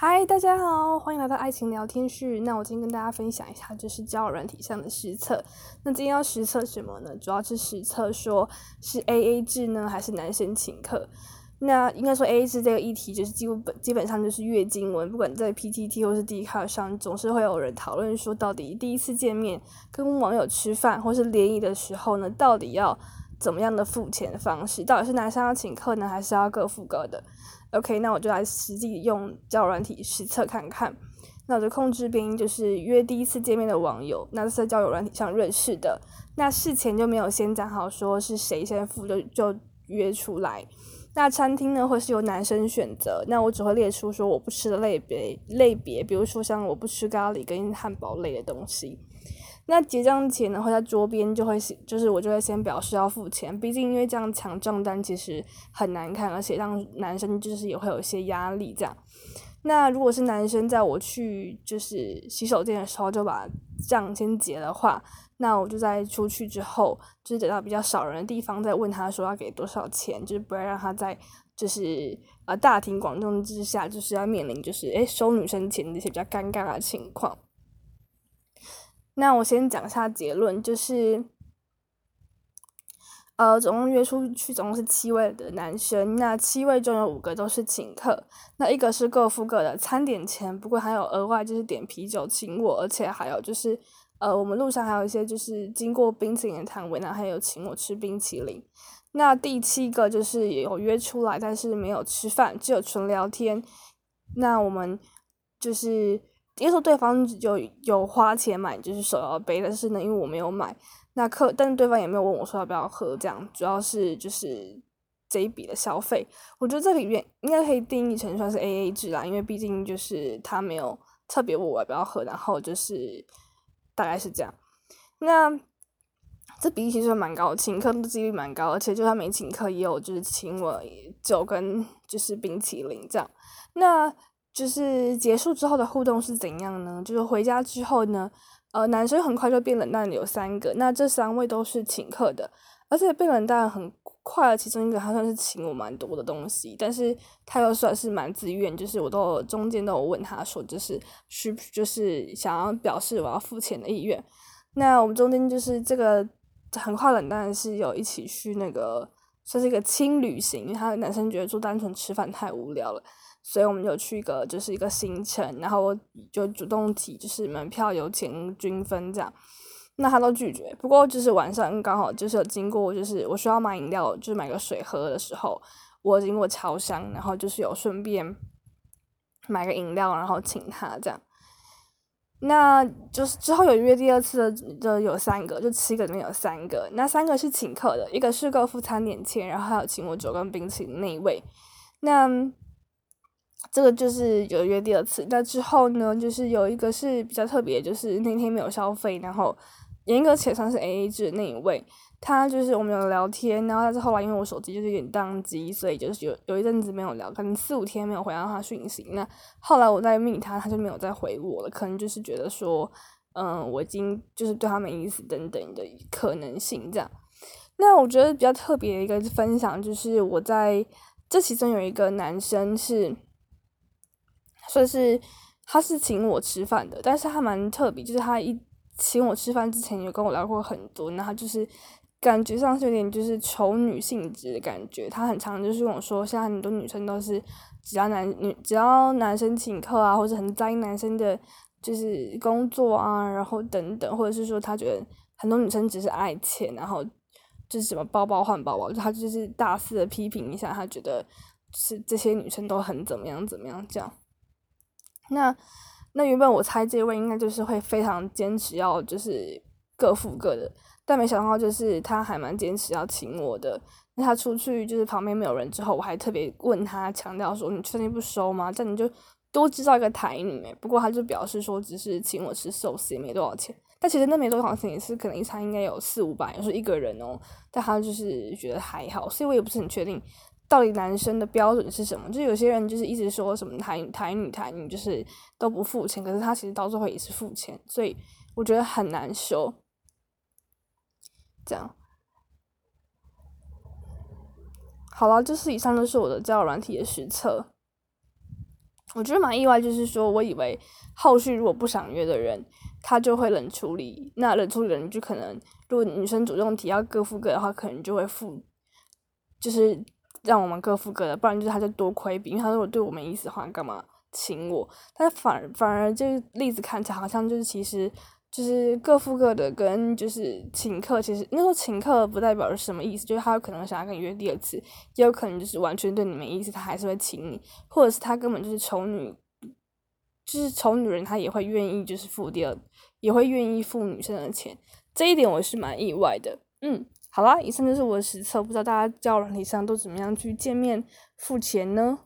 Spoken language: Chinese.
嗨，大家好，欢迎来到爱情聊天室。那我今天跟大家分享一下，就是交友软体上的实测。那今天要实测什么呢？主要是实测说是 A A 制呢，还是男生请客？那应该说 A A 制这个议题，就是基本基本上就是月经文，不管在 P T T 或是 D 卡上，总是会有人讨论说，到底第一次见面跟网友吃饭或是联谊的时候呢，到底要怎么样的付钱方式？到底是男生要请客呢，还是要各付各的？OK，那我就来实际用交友软体实测看看。那我的控制兵就是约第一次见面的网友，那是在交友软体上认识的。那事前就没有先讲好说是谁先付，就就约出来。那餐厅呢，会是由男生选择。那我只会列出说我不吃的类别类别，比如说像我不吃咖喱跟汉堡类的东西。那结账前呢，会在桌边就会就是我就会先表示要付钱，毕竟因为这样抢账单其实很难看，而且让男生就是也会有一些压力这样。那如果是男生在我去就是洗手间的时候就把账先结的话，那我就在出去之后，就是等到比较少人的地方再问他说要给多少钱，就是不要让他在就是呃大庭广众之下就是要面临就是诶收女生钱那些比较尴尬的情况。那我先讲一下结论，就是，呃，总共约出去总共是七位的男生，那七位中有五个都是请客，那一个是各付各的餐点钱，不过还有额外就是点啤酒请我，而且还有就是，呃，我们路上还有一些就是经过冰淇淋摊位，那还有请我吃冰淇淋。那第七个就是有约出来，但是没有吃饭，只有纯聊天。那我们就是。因为说对方有有花钱买就是手摇杯，但是呢，因为我没有买，那客，但是对方也没有问我说要不要喝，这样主要是就是这一笔的消费，我觉得这里面应该可以定义成算是 A A 制啦，因为毕竟就是他没有特别问我要不要喝，然后就是大概是这样。那这比例其实蛮高，请客的几率蛮高，而且就算没请客，也有就是请我酒跟就是冰淇淋这样。那就是结束之后的互动是怎样呢？就是回家之后呢，呃，男生很快就变冷淡，有三个，那这三位都是请客的，而且变冷淡很快的其中一个他算是请我蛮多的东西，但是他又算是蛮自愿，就是我都中间都有问他说，就是需就是想要表示我要付钱的意愿。那我们中间就是这个很快冷淡是有一起去那个算是一个轻旅行，因为他男生觉得说单纯吃饭太无聊了。所以我们就去一个就是一个行程，然后就主动提就是门票、油钱均分这样，那他都拒绝。不过就是晚上刚好就是有经过，就是我需要买饮料，就是买个水喝的时候，我经过超商，然后就是有顺便买个饮料，然后请他这样。那就是之后有约第二次的，就有三个，就七个里面有三个，那三个是请客的，一个是够付餐点钱，然后还有请我酒跟冰淇淋那一位，那。这个就是有约第二次，那之后呢，就是有一个是比较特别，就是那天没有消费，然后严格起来算是 A A 制那一位，他就是我们有聊天，然后但是后来因为我手机就是有点宕机，所以就是有有一阵子没有聊，可能四五天没有回到他讯息。那后来我再密他，他就没有再回我了，可能就是觉得说，嗯，我已经就是对他没意思等等的可能性这样。那我觉得比较特别的一个分享就是我在这其中有一个男生是。算是他是请我吃饭的，但是他蛮特别，就是他一请我吃饭之前有跟我聊过很多，那他就是感觉上是有点就是丑女性质的感觉。他很常就是跟我说，现在很多女生都是只要男女只要男生请客啊，或者很在意男生的，就是工作啊，然后等等，或者是说他觉得很多女生只是爱钱，然后就是什么包包换包包，他就是大肆的批评一下，他觉得是这些女生都很怎么样怎么样这样。那那原本我猜这位应该就是会非常坚持要就是各付各的，但没想到就是他还蛮坚持要请我的。那他出去就是旁边没有人之后，我还特别问他强调说：“你确定不收吗？”这样你就多制造一个台女。不过他就表示说只是请我吃寿司，也没多少钱。但其实那没多少钱也是可能一餐应该有四五百，有时候一个人哦。但他就是觉得还好，所以我也不是很确定。到底男生的标准是什么？就有些人就是一直说什么台台女台女，就是都不付钱，可是他其实到最后也是付钱，所以我觉得很难说。这样，好了，就是以上都是我的交友软体的实测。我觉得蛮意外，就是说我以为后续如果不想约的人，他就会冷处理。那冷处理的人就可能，如果女生主动提要各付各的话，可能就会付，就是让我们各付各的，不然就是他就多亏比，因为他如果对我没意思的话，干嘛请我？但反而反而这个例子看起来好像就是其实。就是各付各的，跟就是请客，其实那时候请客不代表是什么意思，就是他有可能想要跟你约第二次，也有可能就是完全对你没意思，他还是会请你，或者是他根本就是丑女，就是丑女人，他也会愿意就是付第二，也会愿意付女生的钱，这一点我是蛮意外的。嗯，好啦，以上就是我的实测，不知道大家交友软体上都怎么样去见面付钱呢？